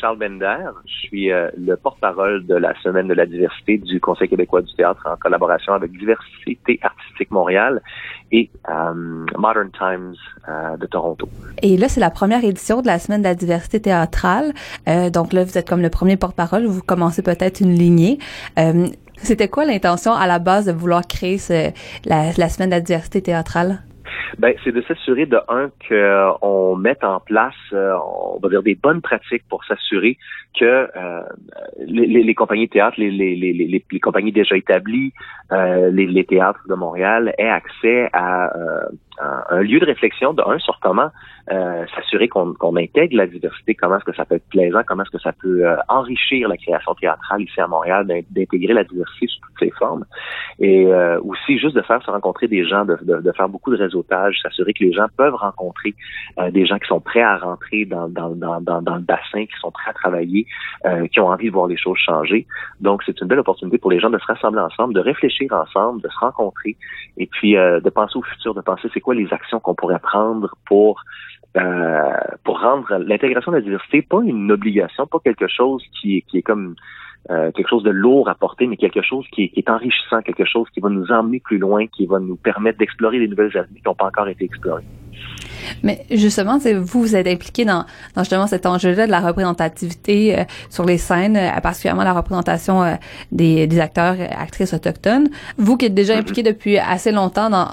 Charles Bender. Je suis euh, le porte-parole de la Semaine de la diversité du Conseil québécois du théâtre en collaboration avec Diversité artistique Montréal et euh, Modern Times euh, de Toronto. Et là, c'est la première édition de la Semaine de la diversité théâtrale. donc là, vous êtes comme le premier porte-parole. Vous commencez peut-être une lignée. C'était quoi l'intention à la base de vouloir créer la, la Semaine de la diversité théâtrale? Ben, c'est de s'assurer de un qu'on mette en place, euh, on va dire des bonnes pratiques pour s'assurer que euh, les, les, compagnies de théâtre, les, les, compagnies déjà établies, euh, les, théâtres de Montréal aient accès à un, lieu de réflexion de un sur comment euh, s'assurer qu'on intègre la diversité, comment est-ce que ça peut être plaisant, comment est-ce que ça peut euh, enrichir la création théâtrale ici à Montréal, d'intégrer la diversité sous toutes ses formes, et euh, aussi juste de faire se rencontrer des gens, de, de, faire beaucoup de réseautage, s'assurer que les gens peuvent rencontrer des gens qui sont prêts à rentrer dans, dans, dans, dans, le bassin, qui sont prêts à travailler, qui ont envie de voir les choses changer. Donc c'est une belle opportunité pour les gens de se rassembler ensemble, de réfléchir ensemble, de se rencontrer, et puis de penser au futur, de penser c'est quoi les actions qu'on pourrait prendre pour euh, pour rendre l'intégration de la diversité pas une obligation, pas quelque chose qui est, qui est comme euh, quelque chose de lourd à porter, mais quelque chose qui est, qui est, enrichissant, quelque chose qui va nous emmener plus loin, qui va nous permettre d'explorer des nouvelles avenues qui n'ont pas encore été explorées. Mais justement, vous, vous êtes impliqué dans, dans justement cet enjeu-là de la représentativité euh, sur les scènes, euh, particulièrement la représentation euh, des, des, acteurs, actrices autochtones. Vous qui êtes déjà impliqué depuis assez longtemps dans,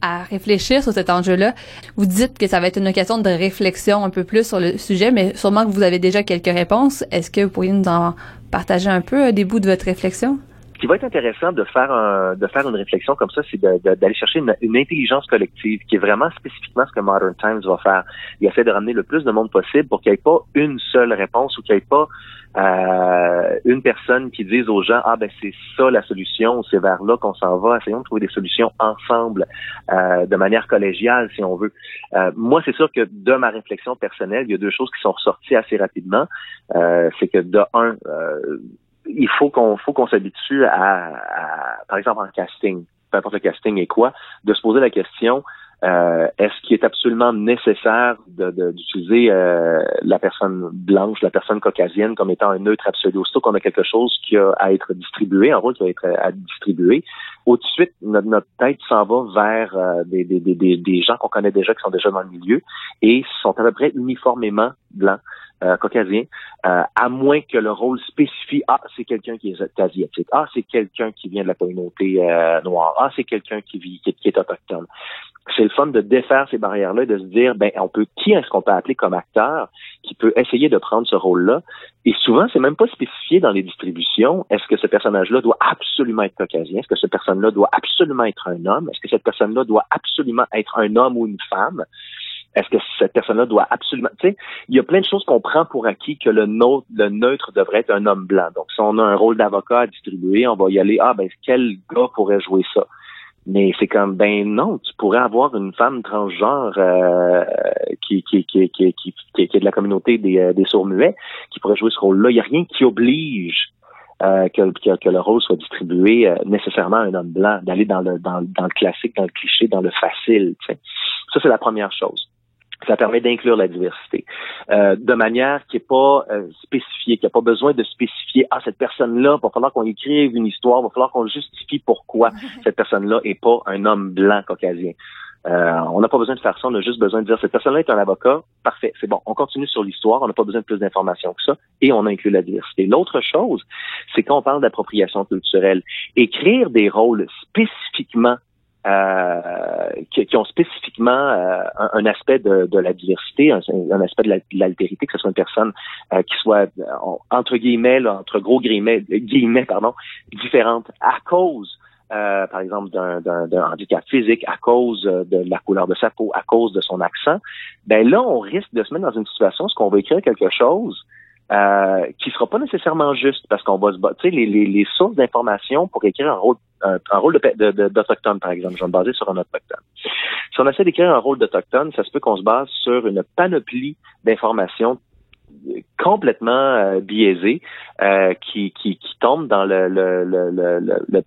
à réfléchir sur cet enjeu-là, vous dites que ça va être une occasion de réflexion un peu plus sur le sujet, mais sûrement que vous avez déjà quelques réponses. Est-ce que vous pourriez nous en partager un peu des bouts de votre réflexion? Qui va être intéressant de faire un, de faire une réflexion comme ça, c'est d'aller chercher une, intelligence collective qui est vraiment spécifiquement ce que Modern Times va faire. Il essaie de ramener le plus de monde possible pour qu'il n'y ait pas une seule réponse ou qu'il n'y ait pas euh, une personne qui dise aux gens ah ben c'est ça la solution, c'est vers là qu'on s'en va. Essayons de trouver des solutions ensemble, euh, de manière collégiale si on veut. Euh, moi c'est sûr que de ma réflexion personnelle, il y a deux choses qui sont ressorties assez rapidement. c'est que de un il faut qu'on faut qu'on s'habitue à, par exemple en casting, peu importe le casting et quoi, de se poser la question euh, est-ce qu'il est absolument nécessaire d'utiliser de, euh, la personne blanche, la personne caucasienne comme étant un neutre absolu? Aussitôt qu'on a quelque chose qui a à être distribué, un rôle qui va être à distribuer, au de notre tête s'en va vers euh, des, des, des, des gens qu'on connaît déjà, qui sont déjà dans le milieu, et sont à peu près uniformément blancs. Euh, caucasien, euh, à moins que le rôle spécifie ah c'est quelqu'un qui est asiatique, ah c'est quelqu'un qui vient de la communauté euh, noire, ah c'est quelqu'un qui vit qui, est autochtone. C'est le fun de défaire ces barrières-là, de se dire ben on peut qui est-ce qu'on peut appeler comme acteur qui peut essayer de prendre ce rôle-là? Et souvent c'est même pas spécifié dans les distributions. Est-ce que ce personnage-là doit absolument être caucasien? Est-ce que cette personne-là doit absolument être un homme? Est-ce que cette personne-là doit absolument être un homme ou une femme? Est-ce que cette personne-là doit absolument... Tu sais, il y a plein de choses qu'on prend pour acquis que le, neutre, le neutre devrait être un homme blanc. Donc, si on a un rôle d'avocat à distribuer, on va y aller, ah ben, quel gars pourrait jouer ça? Mais c'est comme, ben non, tu pourrais avoir une femme transgenre euh, qui, qui, qui, qui, qui, qui, est de la communauté des, euh, des sourds-muets qui pourrait jouer ce rôle-là. Il n'y a rien qui oblige euh, que, que, le rôle soit distribué euh, nécessairement à un homme blanc, d'aller dans le, dans, dans, le classique, dans le cliché, dans le facile. Ça, c'est la première chose. Ça permet d'inclure la diversité euh, de manière qui n'est pas euh, spécifiée, qui n'a pas besoin de spécifier ah cette personne-là, il va falloir qu'on écrive une histoire, il va falloir qu'on justifie pourquoi cette personne-là est pas un homme blanc caucasien. Euh, on n'a pas besoin de faire ça, on a juste besoin de dire cette personne-là est un avocat, parfait, c'est bon, on continue sur l'histoire, on n'a pas besoin de plus d'informations que ça, et on inclut la diversité. L'autre chose, c'est quand on parle d'appropriation culturelle, écrire des rôles spécifiquement euh, qui, qui, ont spécifiquement euh, un, aspect de, de, la diversité, un, aspect de l'altérité, que ce soit une personne euh, qui soit entre guillemets, entre gros guillemets, guillemets pardon, différente à cause euh, par exemple, d'un handicap physique à cause de la couleur de sa peau, à cause de son accent, ben là, on risque de se mettre dans une situation où on va écrire quelque chose euh, qui sera pas nécessairement juste parce qu'on va se battre. Tu sais, les, les, les sources d'informations pour écrire un rôle un, rôle d'autochtone, par exemple. Je vais me baser sur un autochtone. Si on essaie d'écrire un rôle d'autochtone, ça se peut qu'on se base sur une panoplie d'informations complètement euh, biaisées euh, qui, qui, qui tombent dans le, le, le, le, le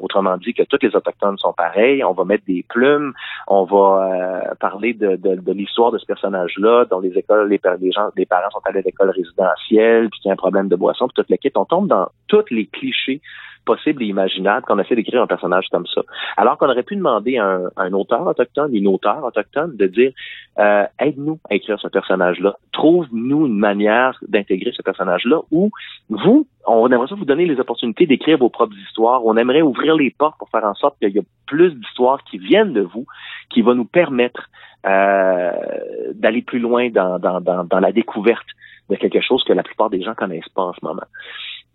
autrement dit que tous les Autochtones sont pareils, on va mettre des plumes, on va euh, parler de, de, de l'histoire de ce personnage-là, dont les écoles, les, les, gens, les parents sont allés à l'école résidentielle, puis qu'il y a un problème de boisson, puis toute l'équipe, on tombe dans tous les clichés possible et imaginable qu'on essaie d'écrire un personnage comme ça. Alors qu'on aurait pu demander à un, auteur autochtone, une auteure autochtone, de dire euh, aide-nous à écrire ce personnage-là, trouve-nous une manière d'intégrer ce personnage-là, ou vous, on aimerait ça vous donner les opportunités d'écrire vos propres histoires, on aimerait ouvrir les portes pour faire en sorte qu'il y ait plus d'histoires qui viennent de vous, qui va nous permettre euh, d'aller plus loin dans, dans, dans, dans la découverte de quelque chose que la plupart des gens connaissent pas en ce moment.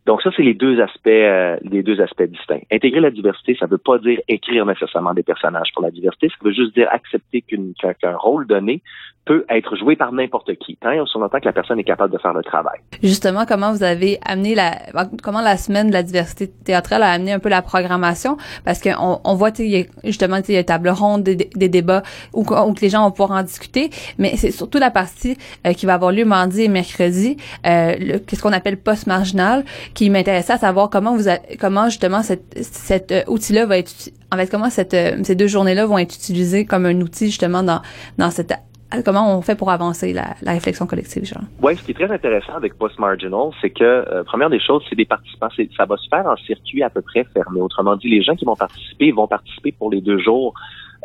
Donc ça, c'est les deux aspects, euh, les deux aspects distincts. Intégrer la diversité, ça ne veut pas dire écrire nécessairement des personnages pour la diversité, ça veut juste dire accepter qu'un rôle donné peut être joué par n'importe qui, tant et aussi longtemps que la personne est capable de faire le travail. Justement, comment vous avez amené la, comment la semaine de la diversité théâtrale a amené un peu la programmation, parce qu'on on voit, justement, il y a table ronde, des, des débats où, où, les gens vont pouvoir en discuter, mais c'est surtout la partie euh, qui va avoir lieu mardi et mercredi, euh, qu'est-ce qu'on appelle post-marginal, qui m'intéressait à savoir comment vous, comment justement cette, cet euh, outil-là va être, en fait, comment cette, euh, ces deux journées-là vont être utilisées comme un outil justement dans, dans cette comment on fait pour avancer la, la réflexion collective, genre? Oui, ce qui est très intéressant avec Post Marginal, c'est que, euh, première des choses, c'est des participants, ça va se faire en circuit à peu près fermé. Autrement dit, les gens qui vont participer vont participer pour les deux jours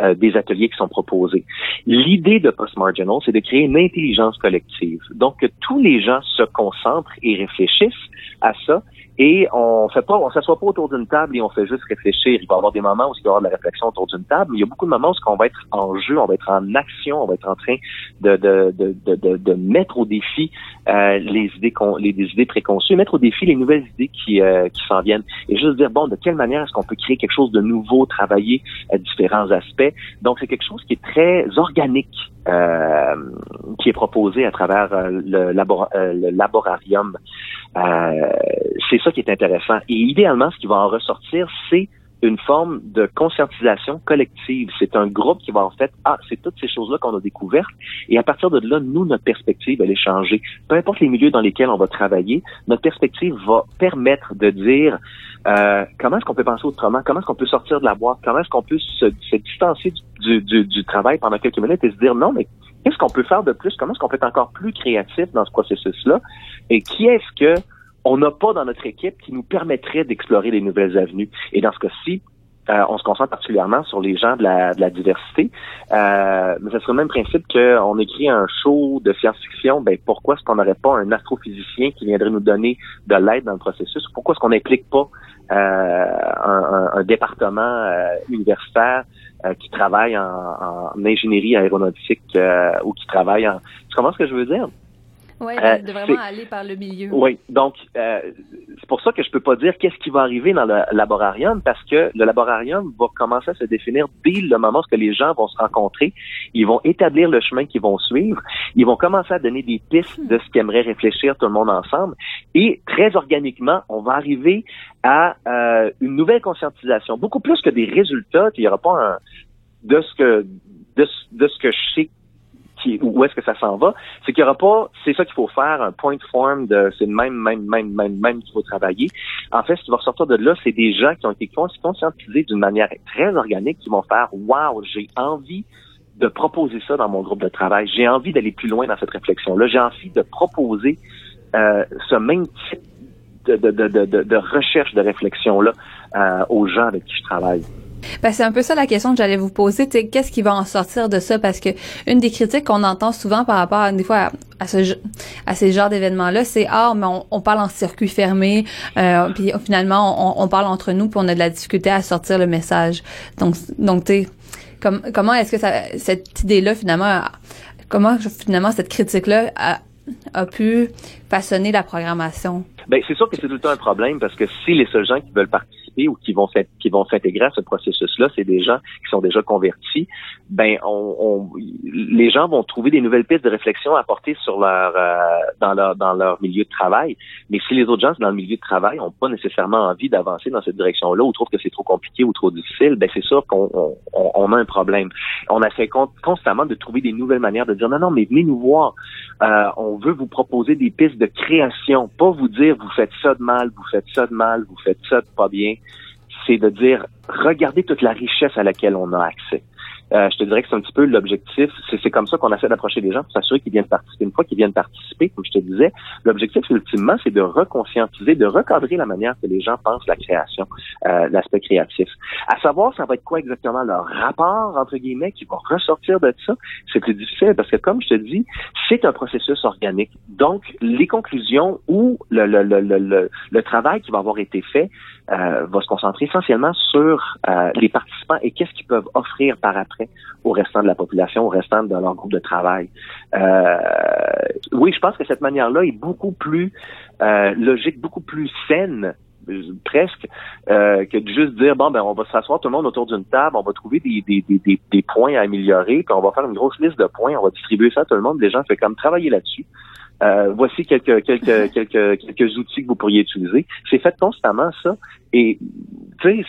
euh, des ateliers qui sont proposés. L'idée de Post Marginal, c'est de créer une intelligence collective. Donc, que tous les gens se concentrent et réfléchissent à ça et on fait pas, on s'assoit pas autour d'une table et on fait juste réfléchir. Il va y avoir des moments où il va y avoir de la réflexion autour d'une table, mais il y a beaucoup de moments où on va être en jeu, on va être en action, on va être en train de, de, de, de, de mettre au défi euh, les idées les, idées préconçues, mettre au défi les nouvelles idées qui, euh, qui s'en viennent. Et juste dire, bon, de quelle manière est-ce qu'on peut créer quelque chose de nouveau, travailler à différents aspects? Donc, c'est quelque chose qui est très organique, euh, qui est proposé à travers euh, le, le laborarium. c'est ça qui est intéressant. Et idéalement, ce qui va en ressortir, c'est une forme de conscientisation collective. C'est un groupe qui va en fait, ah, c'est toutes ces choses-là qu'on a découvertes, et à partir de là, nous, notre perspective, elle est changée. Peu importe les milieux dans lesquels on va travailler, notre perspective va permettre de dire euh, comment est-ce qu'on peut penser autrement, comment est-ce qu'on peut sortir de la boîte, comment est-ce qu'on peut se, se distancier du, du, du, travail pendant quelques minutes et se dire non, mais qu'est-ce qu'on peut faire de plus, comment est-ce qu'on peut être encore plus créatif dans ce processus-là, et qui est-ce que on n'a pas dans notre équipe qui nous permettrait d'explorer les nouvelles avenues? Et dans ce cas-ci, euh, on se concentre particulièrement sur les gens de la, de la diversité. Euh, mais ce serait le même principe qu'on écrit un show de science-fiction. Ben pourquoi est-ce qu'on n'aurait pas un astrophysicien qui viendrait nous donner de l'aide dans le processus? Pourquoi est-ce qu'on n'implique pas euh, un, département universitaire qui travaille en, en, ingénierie aéronautique ou qui travaille en Tu comprends ce que je veux dire? Oui, euh, de vraiment aller par le milieu. Oui, donc euh, c'est pour ça que je peux pas dire qu'est-ce qui va arriver dans le laborarium parce que le laborarium va commencer à se définir dès le moment où les gens vont se rencontrer, ils vont établir le chemin qu'ils vont suivre, ils vont commencer à donner des pistes de ce qu'aimerait réfléchir tout le monde ensemble. Et très organiquement, on va arriver à euh, une nouvelle conscientisation, beaucoup plus que des résultats, il n'y aura pas un de ce que de, de ce que je sais où est-ce que ça s'en va, c'est qu'il n'y aura pas, c'est ça qu'il faut faire, un point form de, c'est le même, même, même, même, même qu'il faut travailler. En fait, ce qui va ressortir de là, c'est des gens qui ont été conscientisés d'une manière très organique, qui vont faire, wow, j'ai envie de proposer ça dans mon groupe de travail. J'ai envie d'aller plus loin dans cette réflexion-là. J'ai envie de proposer euh, ce même type de, de, de, de, de recherche, de réflexion-là euh, aux gens avec qui je travaille. Ben, c'est un peu ça la question que j'allais vous poser. Qu'est-ce qui va en sortir de ça? Parce que une des critiques qu'on entend souvent par rapport à, des fois à, ce à ces genres d'événements-là, c'est ah mais on, parle en circuit fermé, euh, puis finalement on, parle entre nous, puis on a de la difficulté à sortir le message. Donc donc tu comme, comment est-ce que ça, cette idée-là finalement, comment finalement cette critique-là a, a pu façonner la programmation? Ben c'est sûr que c'est tout le temps un problème parce que si les seuls gens qui veulent participer ou qui vont qui vont s'intégrer à ce processus-là, c'est des gens qui sont déjà convertis, ben on, on, les gens vont trouver des nouvelles pistes de réflexion à apporter sur leur euh, dans leur dans leur milieu de travail. Mais si les autres gens dans le milieu de travail n'ont pas nécessairement envie d'avancer dans cette direction-là ou trouvent que c'est trop compliqué ou trop difficile, ben c'est sûr qu'on on, on, a un problème. On essaie constamment de trouver des nouvelles manières de dire non non mais venez nous voir. Euh, on veut vous proposer des pistes de création, pas vous dire vous faites ça de mal, vous faites ça de mal, vous faites ça de pas bien. C'est de dire regardez toute la richesse à laquelle on a accès. Euh, je te dirais que c'est un petit peu l'objectif. C'est comme ça qu'on essaie d'approcher les gens pour s'assurer qu'ils viennent participer. Une fois qu'ils viennent participer, comme je te disais, l'objectif ultimement, c'est de reconscientiser, de recadrer la manière que les gens pensent la création, euh, l'aspect créatif. À savoir, ça va être quoi exactement leur rapport entre guillemets qui va ressortir de ça. C'est plus difficile parce que comme je te dis, c'est un processus organique. Donc, les conclusions ou le, le, le, le, le travail qui va avoir été fait euh, va se concentrer essentiellement sur euh, les participants et qu'est-ce qu'ils peuvent offrir par après au restant de la population, au restant de leur groupe de travail. Euh, oui, je pense que cette manière-là est beaucoup plus logique, beaucoup plus saine presque que de juste dire bon ben on va s'asseoir tout le monde autour d'une table, on va trouver des, des, des, des, points à améliorer, puis on va faire une grosse liste de points, on va distribuer ça à tout le monde, les gens fait comme travailler là-dessus. Euh, voici quelques, quelques, quelques, quelques outils que vous pourriez utiliser. C'est fait constamment, ça. Et, tu sais,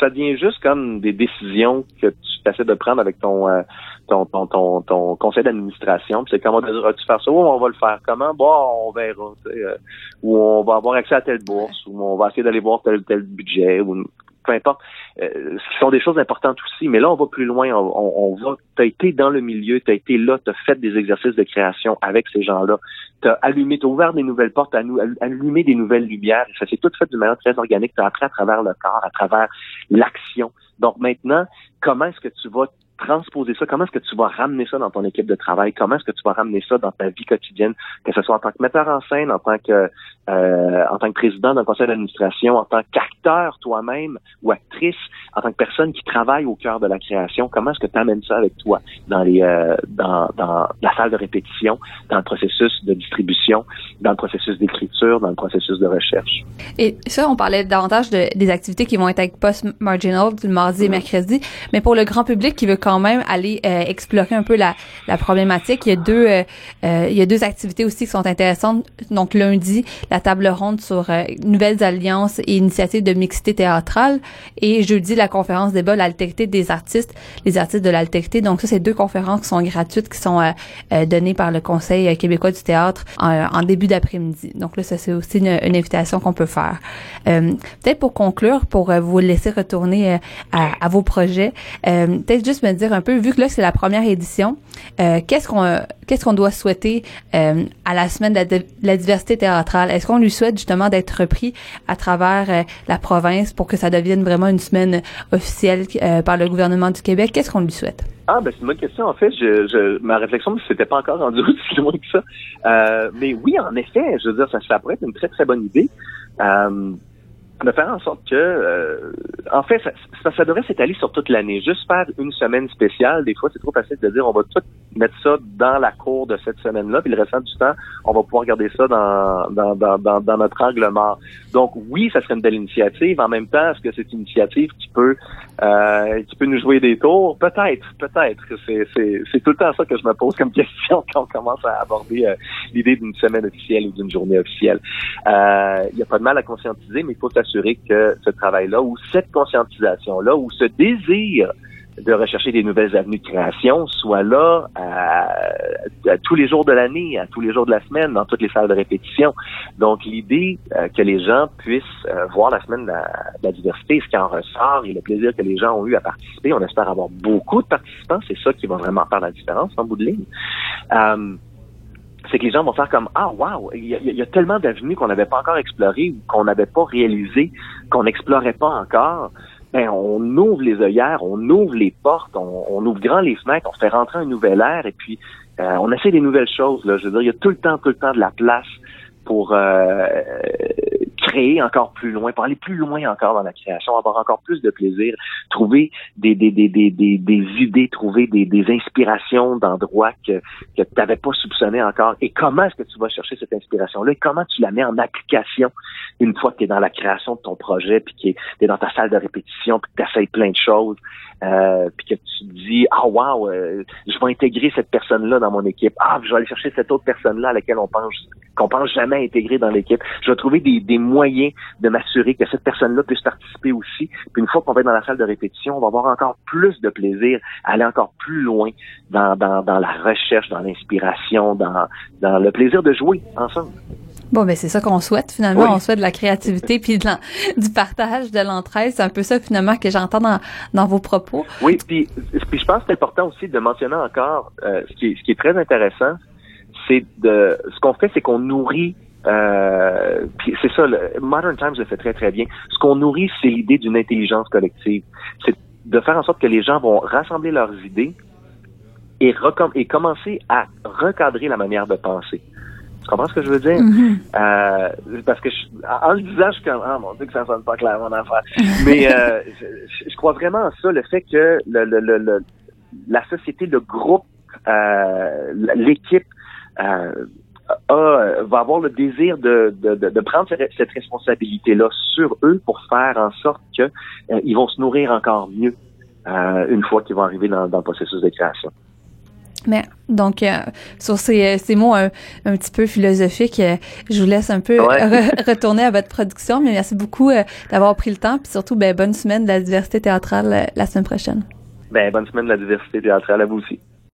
ça devient juste comme des décisions que tu essaies de prendre avec ton, euh, ton, ton, ton, ton, conseil d'administration. C'est comment tu faire ça? Ou on va le faire comment? Bon, on verra. Euh, ou on va avoir accès à telle bourse, ou on va essayer d'aller voir tel tel budget, ou peu importe, euh, ce sont des choses importantes aussi. Mais là, on va plus loin. Va. T'as été dans le milieu, t'as été là, t'as fait des exercices de création avec ces gens-là. T'as allumé, t'as ouvert des nouvelles portes, à nous, allumé des nouvelles lumières. Ça s'est tout fait d'une manière très organique. T'as appris à travers le corps, à travers l'action. Donc maintenant, comment est-ce que tu vas transposer ça? Comment est-ce que tu vas ramener ça dans ton équipe de travail? Comment est-ce que tu vas ramener ça dans ta vie quotidienne, que ce soit en tant que metteur en scène, en tant que euh, en tant que président d'un conseil d'administration, en tant qu'acteur toi-même ou actrice, en tant que personne qui travaille au cœur de la création? Comment est-ce que tu amènes ça avec toi dans les euh, dans, dans la salle de répétition, dans le processus de distribution, dans le processus d'écriture, dans le processus de recherche? Et ça, on parlait davantage de, des activités qui vont être avec post-marginal du mardi et mm-hmm. mercredi, mais pour le grand public qui veut quand même aller euh, explorer un peu la, problématique. Il y a deux euh, euh, il y a deux activités aussi qui sont intéressantes. Donc lundi, la table ronde sur nouvelles alliances et initiatives de mixité théâtrale et jeudi la conférence débat l'altérité des artistes, les artistes de l'altérité. Donc ça c'est deux conférences qui sont gratuites qui sont données par le Conseil québécois du théâtre en, début d'après-midi. Donc là ça c'est aussi une, invitation qu'on peut faire. peut-être pour conclure pour vous laisser retourner à, à, vos projets, peut-être juste me dire un peu, vu que là c'est la première édition, euh, qu'est-ce qu'on qu'est-ce qu'on doit souhaiter euh, à la semaine de la, diversité théâtrale? Est-ce qu'on lui souhaite justement d'être repris à travers euh, la province pour que ça devienne vraiment une semaine officielle par le gouvernement du Québec? Qu'est-ce qu'on lui souhaite? Ah ben c'est une bonne question. En fait, je, je ma réflexion ne s'était pas encore rendue aussi loin que ça. mais oui, en effet, je veux dire, ça pourrait être une très très bonne idée de faire en sorte que, euh, en fait, ça, ça, devrait s'étaler sur toute l'année. Juste faire une semaine spéciale, des fois, c'est trop facile de dire on va tout mettre ça dans la cour de cette semaine-là, puis le restant du temps, on va pouvoir garder ça dans, dans, dans, dans, notre angle mort. Donc oui, ça serait une belle initiative. En même temps, est-ce que c'est une initiative qui peut euh, qui peut nous jouer des tours? Peut-être, peut-être. C'est, tout le temps ça que je me pose comme question quand on commence à aborder euh, l'idée d'une semaine officielle ou d'une journée officielle. Euh, il n'y a pas de mal à conscientiser, mais il faut s'assurer que ce travail-là ou cette conscientisation-là ou ce désir de rechercher des nouvelles avenues de création soit là à, tous les jours de l'année, à tous les jours de la semaine, dans toutes les salles de répétition. Donc, l'idée euh, que les gens puissent euh, voir la semaine de la, diversité, ce qui en ressort et le plaisir que les gens ont eu à participer, on espère avoir beaucoup de participants, c'est ça qui va vraiment faire la différence en bout de ligne. Euh, c'est que les gens vont faire comme ah wow, il y a, tellement d'avenues qu'on n'avait pas encore explorées ou qu'on n'avait pas réalisées, qu'on n'explorait pas encore ben, on ouvre les œillères, on ouvre les portes, on, ouvre grand les fenêtres, on fait rentrer un nouvel air et puis euh, on essaie des nouvelles choses. Là. Je veux dire, il y a tout le temps, tout le temps de la place pour euh, créer encore plus loin, pour aller plus loin encore dans la création, avoir encore plus de plaisir, trouver des, des, des, des, des, idées, trouver des, des inspirations d'endroits que, que tu n'avais pas soupçonné encore. Et comment est-ce que tu vas chercher cette inspiration-là? Et comment tu la mets en application une fois que tu es dans la création de ton projet, puis que tu es dans ta salle de répétition, puis que tu essayes plein de choses, euh, puis que tu te dis, ah oh, wow, euh, je vais intégrer cette personne-là dans mon équipe. Ah, je vais aller chercher cette autre personne-là à laquelle on pense qu'on pense jamais intégrer dans l'équipe. Je vais trouver des, des moyens de m'assurer que cette personne-là puisse participer aussi. Puis une fois qu'on va être dans la salle de répétition, on va avoir encore plus de plaisir à aller encore plus loin dans, dans, dans la recherche, dans l'inspiration, dans, dans le plaisir de jouer ensemble. Bon, ben c'est ça qu'on souhaite finalement. On souhaite de la créativité puis du partage, de l'entraide. C'est un peu ça finalement que j'entends dans, dans vos propos. Oui, puis, puis je pense que c'est important aussi de mentionner encore euh, ce, qui est, ce qui est très intéressant, c'est de ce qu'on fait, c'est qu'on nourrit. Euh, c'est ça, le, Modern Times le fait très très bien. Ce qu'on nourrit, c'est l'idée d'une intelligence collective. C'est de faire en sorte que les gens vont rassembler leurs idées et, et commencer à recadrer la manière de penser. Tu comprends ce que je veux dire? Mm-hmm. euh, parce que je, en le disant, je suis comme, ah mon Dieu, que ça sonne pas clair, mon affaire. Mais euh, je, je, crois vraiment en ça, le fait que le, le, le, la société, le groupe, euh, l'équipe a, va avoir le désir de, de, de, prendre cette responsabilité-là sur eux pour faire en sorte qu'ils euh, ils vont se nourrir encore mieux euh, une fois qu'ils vont arriver dans, dans le processus de création. Mais donc euh, sur ces, ces mots un, un, petit peu philosophiques, euh, je vous laisse un peu retourner à votre production. Mais merci beaucoup euh, d'avoir pris le temps, puis surtout ben, bonne semaine de la diversité théâtrale la semaine prochaine. Ben bonne semaine de la diversité théâtrale à vous aussi.